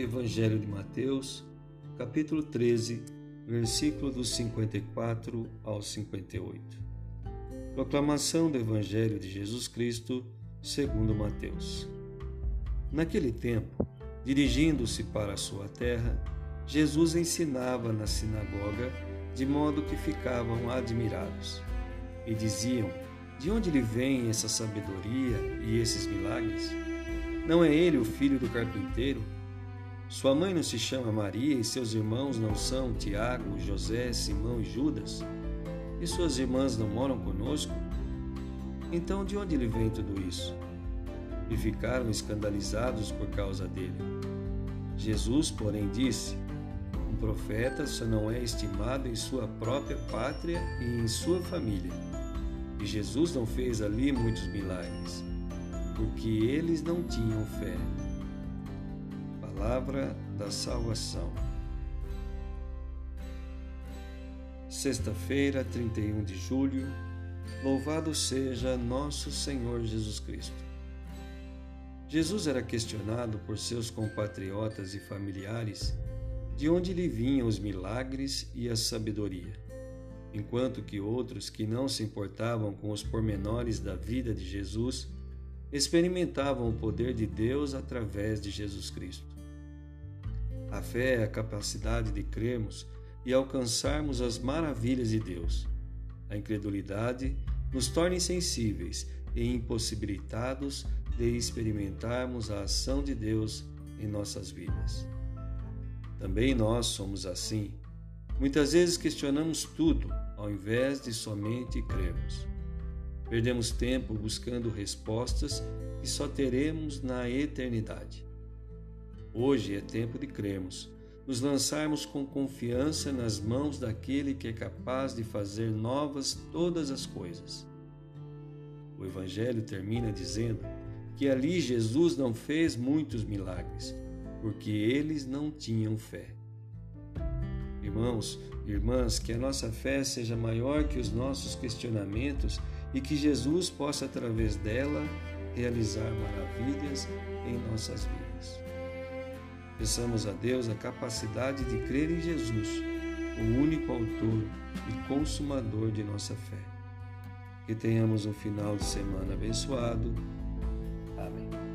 Evangelho de Mateus, capítulo 13, versículo dos 54 ao 58. Proclamação do Evangelho de Jesus Cristo, segundo Mateus. Naquele tempo, dirigindo-se para a sua terra, Jesus ensinava na sinagoga, de modo que ficavam admirados. E diziam: De onde lhe vem essa sabedoria e esses milagres? Não é ele o filho do carpinteiro? Sua mãe não se chama Maria e seus irmãos não são Tiago, José, Simão e Judas? E suas irmãs não moram conosco? Então de onde lhe vem tudo isso? E ficaram escandalizados por causa dele. Jesus, porém, disse: Um profeta só não é estimado em sua própria pátria e em sua família. E Jesus não fez ali muitos milagres porque eles não tinham fé. Palavra da salvação. Sexta-feira, 31 de julho, louvado seja nosso Senhor Jesus Cristo. Jesus era questionado por seus compatriotas e familiares de onde lhe vinham os milagres e a sabedoria, enquanto que outros que não se importavam com os pormenores da vida de Jesus experimentavam o poder de Deus através de Jesus Cristo. A fé é a capacidade de crermos e alcançarmos as maravilhas de Deus. A incredulidade nos torna insensíveis e impossibilitados de experimentarmos a ação de Deus em nossas vidas. Também nós somos assim. Muitas vezes questionamos tudo ao invés de somente crermos. Perdemos tempo buscando respostas que só teremos na eternidade. Hoje é tempo de crermos, nos lançarmos com confiança nas mãos daquele que é capaz de fazer novas todas as coisas. O Evangelho termina dizendo que ali Jesus não fez muitos milagres, porque eles não tinham fé. Irmãos, irmãs, que a nossa fé seja maior que os nossos questionamentos e que Jesus possa, através dela, realizar maravilhas em nossas vidas. Peçamos a Deus a capacidade de crer em Jesus, o único autor e consumador de nossa fé. Que tenhamos um final de semana abençoado. Amém.